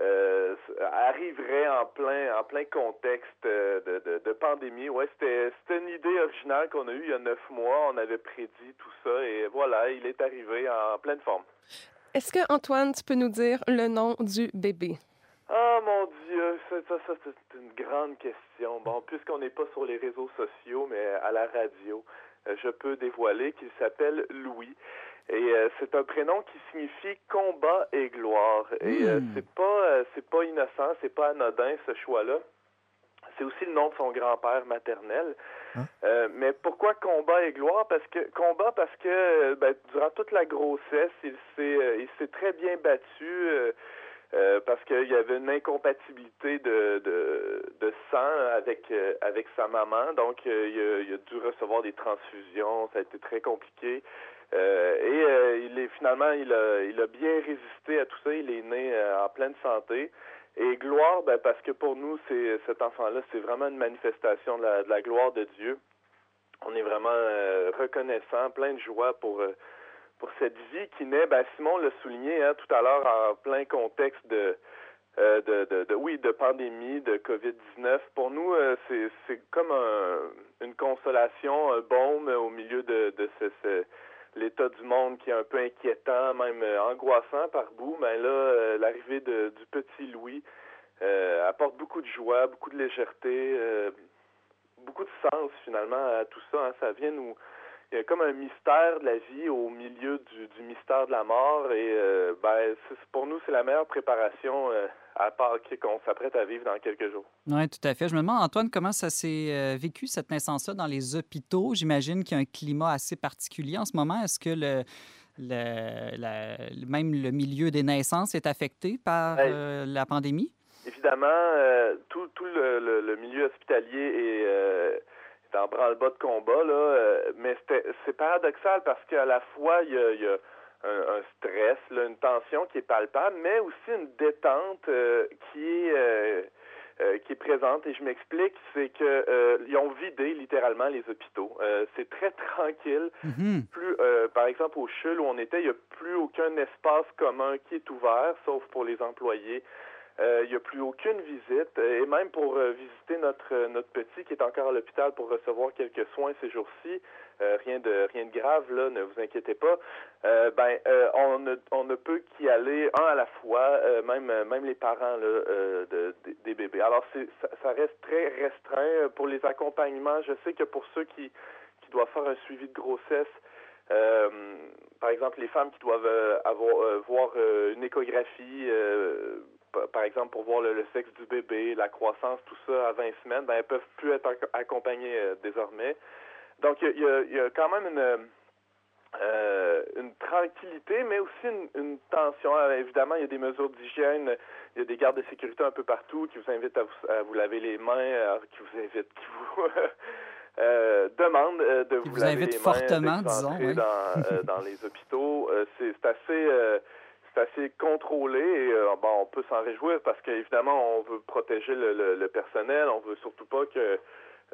euh, arriverait en plein en plein contexte euh, de, de, de pandémie. Ouais, c'était c'était une idée originale qu'on a eue il y a neuf mois. On avait prédit tout ça et voilà, il est arrivé en pleine forme. Est-ce que, Antoine, tu peux nous dire le nom du bébé? Ah mon Dieu, ça, ça, ça, c'est une grande question. Bon, puisqu'on n'est pas sur les réseaux sociaux, mais à la radio, euh, je peux dévoiler qu'il s'appelle Louis. Et c'est un prénom qui signifie combat et gloire. Et Hmm. c'est pas c'est pas innocent, c'est pas anodin ce choix-là. C'est aussi le nom de son grand-père maternel. Hein? Euh, mais pourquoi combat et gloire? Parce que combat parce que euh, ben, durant toute la grossesse, il s'est euh, il s'est très bien battu euh, euh, parce qu'il y avait une incompatibilité de, de, de sang avec euh, avec sa maman. Donc euh, il, a, il a dû recevoir des transfusions. Ça a été très compliqué. Euh, et euh, il est finalement il a il a bien résisté à tout ça. Il est né euh, en pleine santé. Et gloire, ben, parce que pour nous, c'est cet enfant-là, c'est vraiment une manifestation de la, de la gloire de Dieu. On est vraiment reconnaissant, plein de joie pour pour cette vie qui naît. Ben, Simon l'a souligné hein, tout à l'heure en plein contexte de, de, de, de- oui de pandémie, de Covid-19. Pour nous, c'est c'est comme un, une consolation, un baume au milieu de, de ce- l'état du monde qui est un peu inquiétant, même euh, angoissant par bout, mais là, euh, l'arrivée du petit Louis euh, apporte beaucoup de joie, beaucoup de légèreté, beaucoup de sens finalement à tout ça. hein. Ça vient nous... Il y a comme un mystère de la vie au milieu du, du mystère de la mort et euh, ben, pour nous, c'est la meilleure préparation euh, à Pâques qu'on s'apprête à vivre dans quelques jours. Oui, tout à fait. Je me demande, Antoine, comment ça s'est euh, vécu, cette naissance-là, dans les hôpitaux? J'imagine qu'il y a un climat assez particulier en ce moment. Est-ce que le, le- la- même le milieu des naissances est affecté par la pandémie? Évidemment, tout, tout le, le- le milieu hospitalier est, est en branle-bas de combat, là, euh, mais c'était- c'est paradoxal parce qu'à la fois, il y a, il y a un, un stress, là, une tension qui est palpable, mais aussi une détente euh, qui est... euh, euh, qui est présente et je m'explique, c'est que euh, ils ont vidé littéralement les hôpitaux. Euh, c'est très tranquille. Mhm. Plus, euh, par exemple, au CHUL où on était, il n'y a plus aucun espace commun qui est ouvert, sauf pour les employés. Euh, il n'y a plus aucune visite. Et même pour euh, visiter notre euh, notre petit qui est encore à l'hôpital pour recevoir quelques soins ces jours-ci, euh, rien de rien de grave là, ne vous inquiétez pas. Euh, ben, euh, on ne on ne peut qu'y aller un à la fois, euh, même euh, même les parents là, euh, de, des- bébés. Alors ça, ça reste très restreint Euh, pour les accompagnements. Je sais que pour ceux qui qui doivent faire un suivi de grossesse, euh, par exemple, les femmes qui doivent euh, avoir euh, voir euh, une échographie, euh, par exemple pour voir le, le sexe du bébé, la croissance, tout ça à 20 semaines, ben elles peuvent plus être ac- accompagnées euh, désormais. Donc il y a, y quand même une euh, une tranquillité, mais aussi une, une tension. Euh, évidemment, il y a des mesures d'hygiène, il y a des gardes de sécurité un peu partout qui vous invitent à vous, à vous laver les mains, qui vous invitent, qui vous euh, demandent euh, de vous, vous laver les mains fortement, disons, oui. dans, euh, dans les hôpitaux. C'est assez c'est assez contrôlé et euh, bon, on peut s'en réjouir parce qu'évidemment, on veut protéger le, le- le personnel, on veut surtout pas que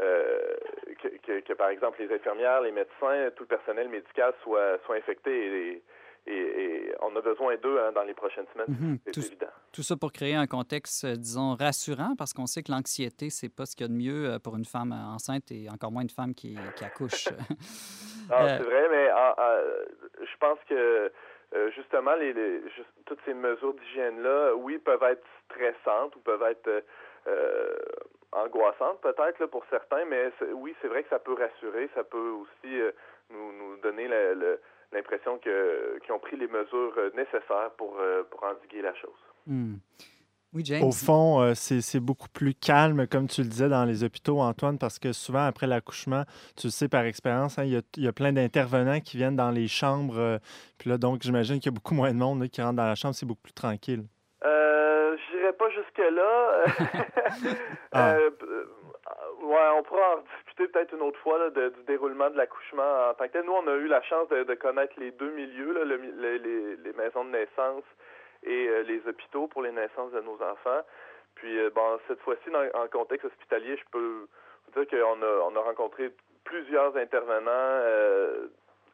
euh, que, que, que, par exemple, les infirmières, les médecins, tout le personnel médical soit, soit infecté et, et, et on a besoin d'eux hein, dans les prochaines semaines. Mhm. C'est Tout, évident. tout ça pour créer un contexte, euh, disons, rassurant, parce qu'on sait que l'anxiété, c'est pas ce qu'il y a de mieux pour une femme enceinte et encore moins une femme qui, qui accouche. Ah, Euh, C'est vrai, mais ah, ah, je pense que euh, justement, les, toutes ces mesures d'hygiène-là, oui, peuvent être stressantes ou peuvent être euh, euh, angoissantes peut-être pour certains, mais oui, c'est vrai que ça peut rassurer, ça peut aussi nous, nous donner l'impression qu'ils ont pris les mesures nécessaires pour, pour endiguer la chose. Hmm. Oui, James. Au fond, euh, c'est beaucoup plus calme, comme tu le disais, dans les hôpitaux, Antoine, parce que souvent, après l'accouchement, tu le sais par expérience, hein, il y, a, il y a plein d'intervenants qui viennent dans les chambres. euh, puis là, donc, j'imagine qu'il y a beaucoup moins de monde là, qui rentre dans la chambre. C'est beaucoup plus tranquille. Euh, j'irai pas jusque-là. Ah. Euh, ouais, on pourra en discuter peut-être une autre fois là, de- du déroulement de l'accouchement en tant que tel. Nous, on a eu la chance de, de connaître les deux milieux, là, le les maisons de naissance et euh, les hôpitaux pour les naissances de nos enfants. Puis, euh, bon, cette fois-ci, en contexte hospitalier, je peux vous dire qu'on a, on a rencontré plusieurs intervenants euh,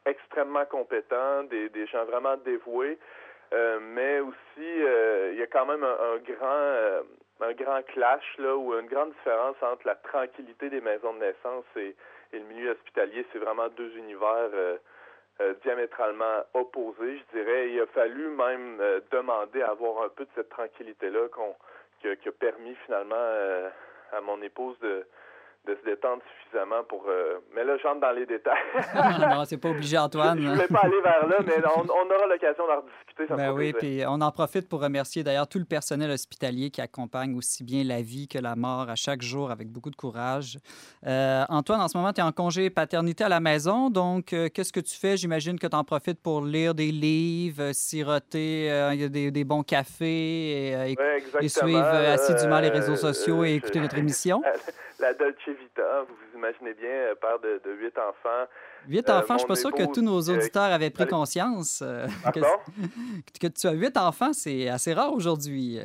extrêmement compétents, des, gens vraiment dévoués. Mais aussi il y a quand même un, grand un grand clash là ou une grande différence entre la tranquillité des maisons de naissance et le milieu hospitalier. C'est vraiment deux univers euh, diamétralement opposés, je dirais. Il a fallu même euh, demander à avoir un peu de cette tranquillité là qu'on qui, a, qui a permis finalement euh, à mon épouse de de se détendre suffisamment pour. euh, Mais là, j'entre dans les détails. non, c'est pas obligé, Antoine. Je ne voulais pas aller vers là, mais on, on aura l'occasion d'en rediscuter. Ça Ben oui, puis on en profite pour remercier d'ailleurs tout le personnel hospitalier qui accompagne aussi bien la vie que la mort à chaque jour avec beaucoup de courage. Euh, Antoine, en ce moment, tu es en congé paternité à la maison, donc euh, qu'est-ce que tu fais? J'imagine que tu en profites pour lire des livres, euh, siroter des, des bons cafés et, Ouais, et suivre assidûment les réseaux sociaux et écouter notre émission. La Dolce Vita, vous vous imaginez bien, euh, père de, de huit enfants. Huit euh, enfants, je suis pas sûr que tous nos euh, auditeurs avaient pris conscience. que, Pardon? que tu as huit enfants, c'est assez rare aujourd'hui.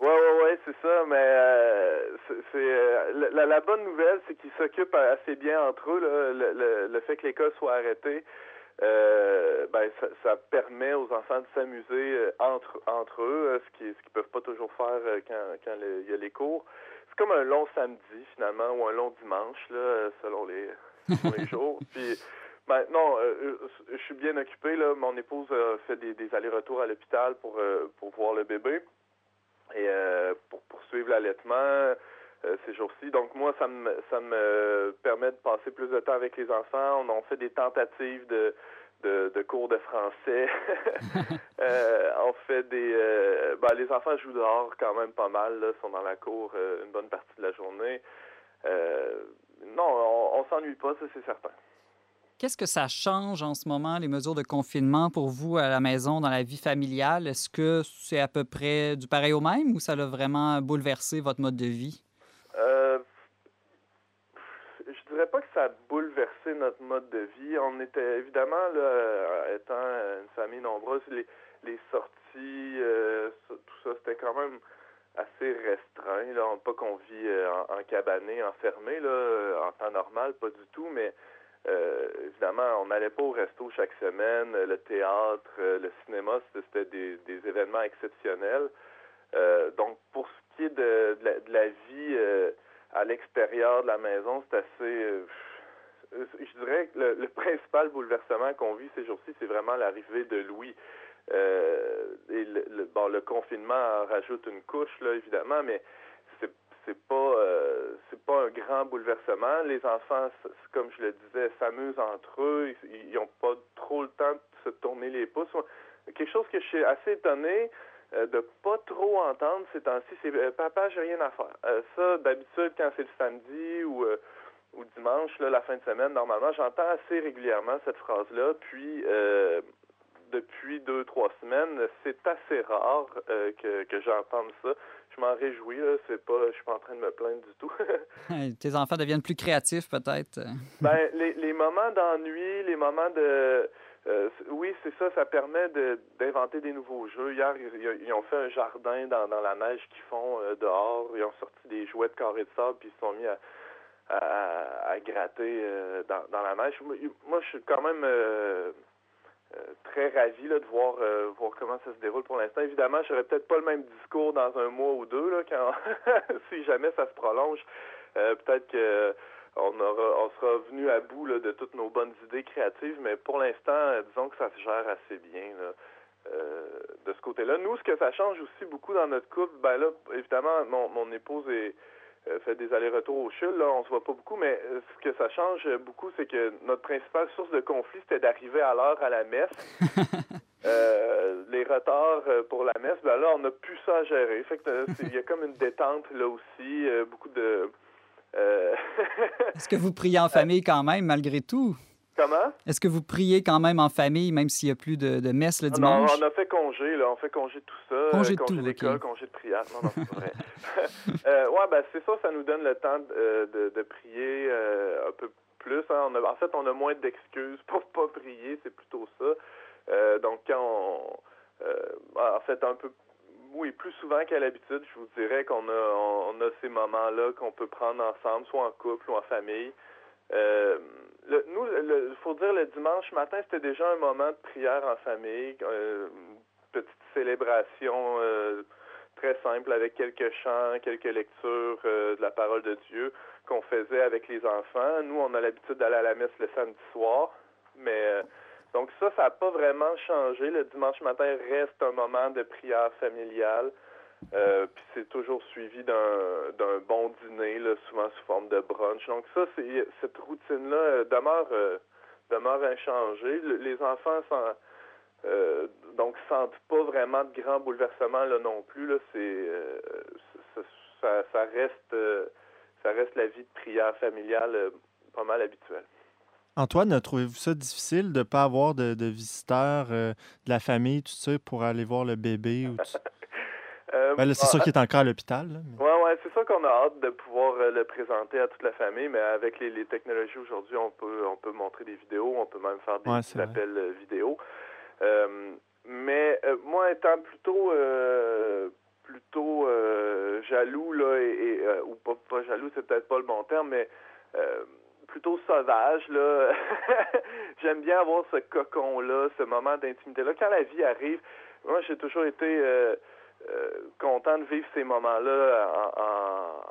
Oui, oui, oui, c'est ça, mais euh, c'est, euh, la, la bonne nouvelle, c'est qu'ils s'occupent assez bien entre eux. là. Le, le- le fait que l'école soit arrêtée, euh, ben, ça, ça permet aux enfants de s'amuser entre, entre eux, ce qu'ils ce qu'ils peuvent pas toujours faire quand, il y a les cours. C'est comme un long samedi, finalement, ou un long dimanche, là, euh, selon les, selon les jours. Puis, non, euh, euh, je suis bien occupé. Là. Mon épouse a fait des, des allers-retours à l'hôpital pour, euh, pour voir le bébé et euh, pour poursuivre l'allaitement euh, ces jours-ci. Donc moi, ça me ça me permet de passer plus de temps avec les enfants. On a fait des tentatives de de, de cours de français. Euh, on fait des euh, ben, les enfants jouent dehors quand même pas mal, là, sont dans la cour euh, une bonne partie de la journée. Euh, non, on, on s'ennuie pas, ça c'est certain. Qu'est-ce que ça change en ce moment, les mesures de confinement pour vous à la maison, dans la vie familiale? Est-ce que c'est à peu près du pareil au même ou ça a vraiment bouleversé votre mode de vie? Euh, je dirais pas que ça a bouleversé notre mode de vie. On était évidemment, là, euh, étant une famille nombreuse, les, les sorties, euh, tout ça, c'était quand même assez restreint. Là. Pas qu'on vit euh, en, en cabané, enfermé, là, en temps normal, pas du tout, mais évidemment, on n'allait pas au resto chaque semaine. Le théâtre, le cinéma, c'était des, événements exceptionnels. Donc, pour ce qui est de, la, de la vie à l'extérieur de la maison, c'est assez... euh, je dirais que le, le principal bouleversement qu'on vit ces jours-ci, c'est vraiment l'arrivée de Louis. Euh, et le, le- bon, le confinement en rajoute une couche, là, évidemment, mais c'est pas euh, c'est pas un grand bouleversement. Les enfants, comme je le disais, s'amusent entre eux. Ils n'ont pas trop le temps de se tourner les pouces. Quelque chose que je suis assez étonné euh, de pas trop entendre ces temps-ci, c'est euh, papa, j'ai rien à faire. Euh, ça, d'habitude, quand c'est le samedi ou euh, ou dimanche, là, la fin de semaine, normalement, j'entends assez régulièrement cette phrase-là. Puis euh, depuis deux, trois semaines, c'est assez rare euh, que, que j'entende ça. Je m'en réjouis, là. C'est pas, je suis pas en train de me plaindre du tout. Tes enfants deviennent plus créatifs peut-être. ben, les, les moments d'ennui, les moments de... euh, oui, c'est ça, ça permet d'inventer des nouveaux jeux. Hier, ils, ont fait un jardin dans, dans la neige qu'ils font euh, dehors. Ils ont sorti des jouets de carrés de sable, puis ils se sont mis à, à, à gratter euh, dans, la neige. Moi, je suis quand même très ravi là, de voir, voir comment ça se déroule pour l'instant. Évidemment, j'aurais peut-être pas le même discours dans un mois ou deux, là, quand si jamais ça se prolonge. Peut-être que on aura on sera venu à bout là, de toutes nos bonnes idées créatives, mais pour l'instant, euh, disons que ça se gère assez bien là, euh, de ce côté-là. Nous, ce que ça change aussi beaucoup dans notre couple, ben là, évidemment, mon, mon épouse est euh, fait des allers-retours au CHUL, là, on se voit pas beaucoup, mais euh, ce que ça change beaucoup, c'est que notre principale source de conflit, c'était d'arriver à l'heure à la messe. Les retards pour la messe, ben là, on n'a plus ça à gérer. Fait que il y a comme une détente là aussi, beaucoup de. Euh, Est-ce que vous priez en famille quand même malgré tout? Comment? Est-ce que vous priez quand même en famille même s'il n'y a plus de, de messe le Ah non, dimanche? on a fait congé, là. On fait congé de tout ça. euh, Congé de congé tout, d'école, congé de prière. Non, non, c'est vrai. euh, ouais, ben c'est ça, ça nous donne le temps de, euh, de, de prier euh, un peu plus. hein. On a, en fait, on a moins d'excuses pour pas prier, c'est plutôt ça. Euh, donc, quand on... euh, en fait, un peu... Oui, plus souvent qu'à l'habitude, je vous dirais qu'on a, on, a ces moments-là qu'on peut prendre ensemble, soit en couple ou en famille. Euh, le, nous, il faut dire, le dimanche matin, c'était déjà un moment de prière en famille, euh, une petite célébration euh, très simple avec quelques chants, quelques lectures euh, de la parole de Dieu qu'on faisait avec les enfants. Nous, on a l'habitude d'aller à la messe le samedi soir, mais donc ça, ça n'a pas vraiment changé. Le dimanche matin reste un moment de prière familiale. Euh, puis c'est toujours suivi d'un bon dîner, souvent sous forme de brunch. Donc ça, cette routine-là euh, demeure euh, demeure inchangée. Le- les enfants sont euh, donc sentent pas vraiment de grands bouleversements là non plus. Ça, ça, reste ça reste la vie de prière familiale pas mal habituelle. Antoine, trouvez-vous ça difficile de ne pas avoir de, de visiteurs euh, de la famille, tout ça, pour aller voir le bébé? Ou tout- Euh, Ben c'est ah, sûr qu'il est encore à l'hôpital. mais- Ouais, ouais, c'est sûr qu'on a hâte de pouvoir euh, le présenter à toute la famille, mais avec les, les technologies aujourd'hui, on peut on peut montrer des vidéos, on peut même faire des Ouais, appels euh, vidéo. Euh, mais euh, moi, étant plutôt euh, plutôt euh, jaloux là, et, et, euh, ou pas pas jaloux, c'est peut-être pas le bon terme, mais euh, plutôt sauvage là. J'aime bien avoir ce cocon là, ce moment d'intimité là. Quand la vie arrive, moi, j'ai toujours été euh, euh, content de vivre ces moments-là en, en-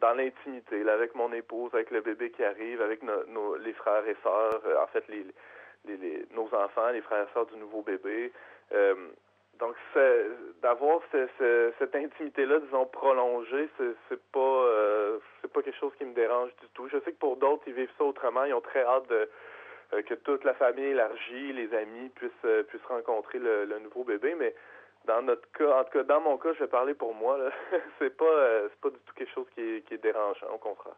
dans l'intimité, là, avec mon épouse, avec le bébé qui arrive, avec nos, les frères et sœurs, euh, en fait, les, les- les- nos enfants, les frères et sœurs du nouveau bébé. Donc, d'avoir ce- ce- cette intimité-là, disons, prolongée, c'est, pas euh, c'est pas quelque chose qui me dérange du tout. Je sais que pour d'autres, ils vivent ça autrement. Ils ont très hâte de, euh, que toute la famille élargie, les amis puissent, euh, puissent rencontrer le, le nouveau bébé, mais dans notre cas, en tout cas dans mon cas, je vais parler pour moi, c'est pas c'est pas du tout quelque chose qui est, qui est dérangeant, au contraire.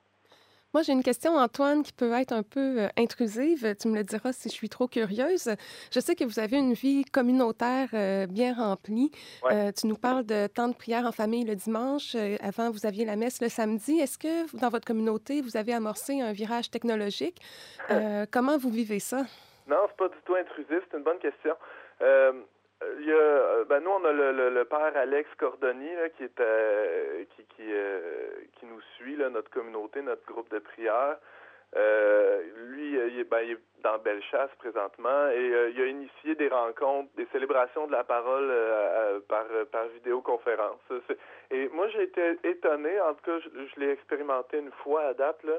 Moi, j'ai une question, Antoine, qui peut être un peu euh, intrusive. Tu me le diras si je suis trop curieuse. Je sais que vous avez une vie communautaire euh, bien remplie. Ouais. Euh, tu nous parles de temps de prière en famille le dimanche. Avant, vous aviez la messe le samedi. Est-ce que dans votre communauté, vous avez amorcé un virage technologique? Euh, comment vous vivez ça? Non, c'est pas du tout intrusif, c'est une bonne question. Il y a, euh, ben nous, on a le, le, père Alex Cordoni là, qui est euh, qui qui, euh, qui nous suit, là, notre communauté, notre groupe de prière. Lui, il est, ben, il est dans Bellechasse présentement et il a initié des rencontres, des célébrations de la parole par, par vidéoconférence. Et moi, j'ai été étonné, en tout cas, je, je l'ai expérimenté une fois à date, là.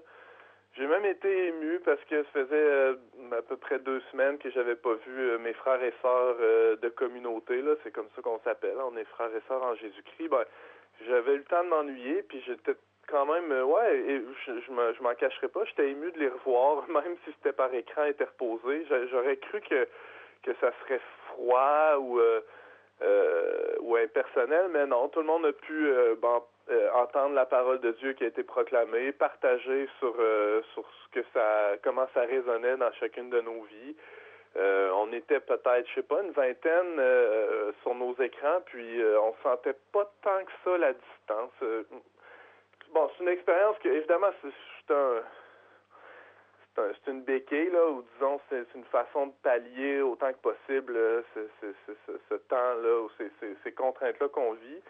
J'ai même été ému parce que ça faisait euh, à peu près deux semaines que j'avais pas vu euh, mes frères et sœurs euh, de communauté. Là, c'est comme ça qu'on s'appelle. On est frères et sœurs en Jésus-Christ. Ben, j'avais eu le temps de m'ennuyer, puis j'étais quand même, ouais, et je, je, me- je m'en cacherai pas. J'étais ému de les revoir, même si c'était par écran interposé. J'a- J'aurais cru que que ça serait froid ou ou impersonnel, mais non, tout le monde a pu euh, entendre la parole de Dieu qui a été proclamée, partager sur euh, sur ce que ça, comment ça résonnait dans chacune de nos vies. Euh, on était peut-être, je sais pas, une vingtaine euh, sur nos écrans, puis euh, on sentait pas tant que ça la distance. Euh, bon, c'est une expérience que, évidemment, c'est un, un- une béquille, là, ou disons, c'est une façon de pallier autant que possible euh, ce temps-là, ou ces, ces- ces contraintes-là qu'on vit.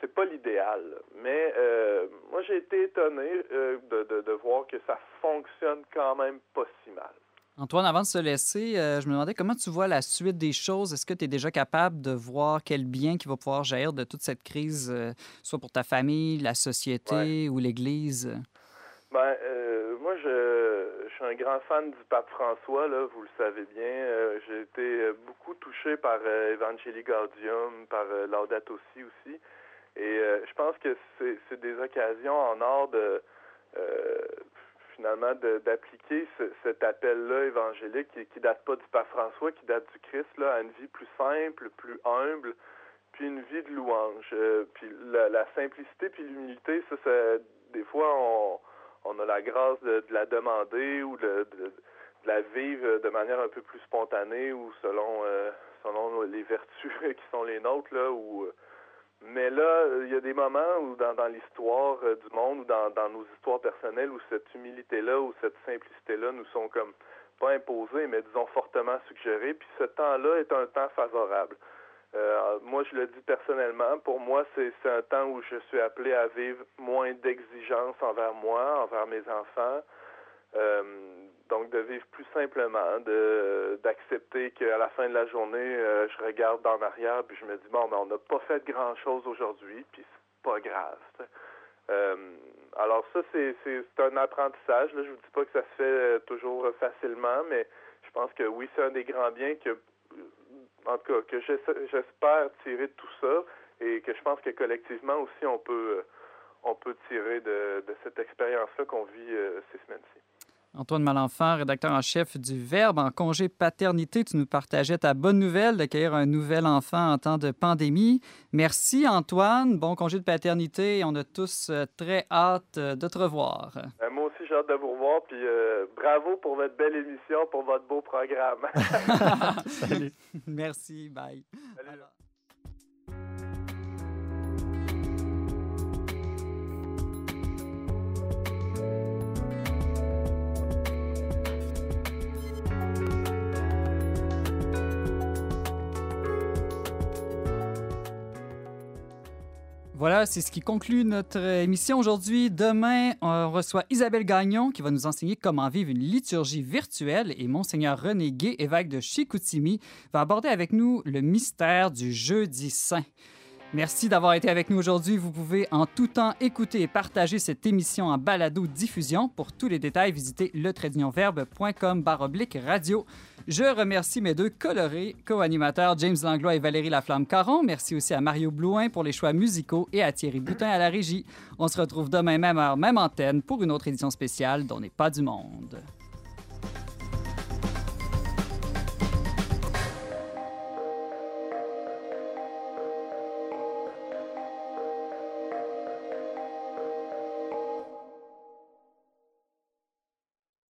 C'est pas l'idéal, mais euh, moi j'ai été étonné euh, de, de, de voir que ça fonctionne quand même pas si mal. Antoine, avant de se laisser, euh, je me demandais comment tu vois la suite des choses. Est-ce que tu es déjà capable de voir quel bien qui va pouvoir jaillir de toute cette crise, soit pour ta famille, la société ou l'Église? Ben, moi, je, je suis un grand fan du pape François, là, vous le savez bien. J'ai été beaucoup touché par Evangelii Gaudium, par Laudato Si aussi. Et euh, je pense que c'est des occasions en or de, euh, finalement, d'appliquer ce- cet appel-là évangélique qui, qui date pas du pape François, qui date du Christ, là, à une vie plus simple, plus humble, puis une vie de louange. Euh, puis la, la simplicité puis l'humilité, ça, des fois, on on a la grâce de, de la demander ou de, de- de la vivre de manière un peu plus spontanée ou selon selon les vertus qui sont les nôtres là ou mais là il y a des moments où dans, l'histoire euh, du monde ou dans, dans nos histoires personnelles où cette humilité là ou cette simplicité là nous sont comme pas imposées mais disons fortement suggérées puis ce temps-là est un temps favorable euh, moi, je le dis personnellement, pour moi, c'est c'est un temps où je suis appelé à vivre moins d'exigences envers moi, envers mes enfants. Euh, donc, de vivre plus simplement, de d'accepter qu'à la fin de la journée, euh, je regarde en arrière puis je me dis, bon, ben, on n'a pas fait grand-chose aujourd'hui, puis c'est pas grave. Euh, alors ça, c'est c'est- un apprentissage. Là. Je vous dis pas que ça se fait euh, toujours facilement, mais je pense que oui, c'est un des grands biens que en tout cas, que j'espère tirer de tout ça, et que je pense que collectivement aussi, on peut, on peut tirer de, de cette expérience-là qu'on vit ces semaines-ci. Antoine Malenfant, rédacteur en chef du Verbe, en congé paternité, tu nous partageais ta bonne nouvelle d'accueillir un nouvel enfant en temps de pandémie. Merci Antoine, bon congé de paternité. On a tous euh, très hâte euh, de te revoir. Ben, moi aussi, j'ai hâte de vous revoir. Puis euh, bravo pour votre belle émission, pour votre beau programme. Salut. Merci, bye. Salut. Voilà, c'est ce qui conclut notre émission aujourd'hui. Demain, on reçoit Isabelle Gagnon qui va nous enseigner comment vivre une liturgie virtuelle et Monseigneur René Gay, évêque de Chicoutimi, va aborder avec nous le mystère du jeudi saint. Merci d'avoir été avec nous aujourd'hui. Vous pouvez en tout temps écouter et partager cette émission en balado-diffusion. Pour tous les détails, visitez letradunionverbe.com radio. Je remercie mes deux colorés co-animateurs James Langlois et Valérie Laflamme-Caron. Merci aussi à Mario Blouin pour les choix musicaux et à Thierry Boutin à la régie. On se retrouve demain même heure, même antenne pour une autre édition spéciale dont n'est pas du monde.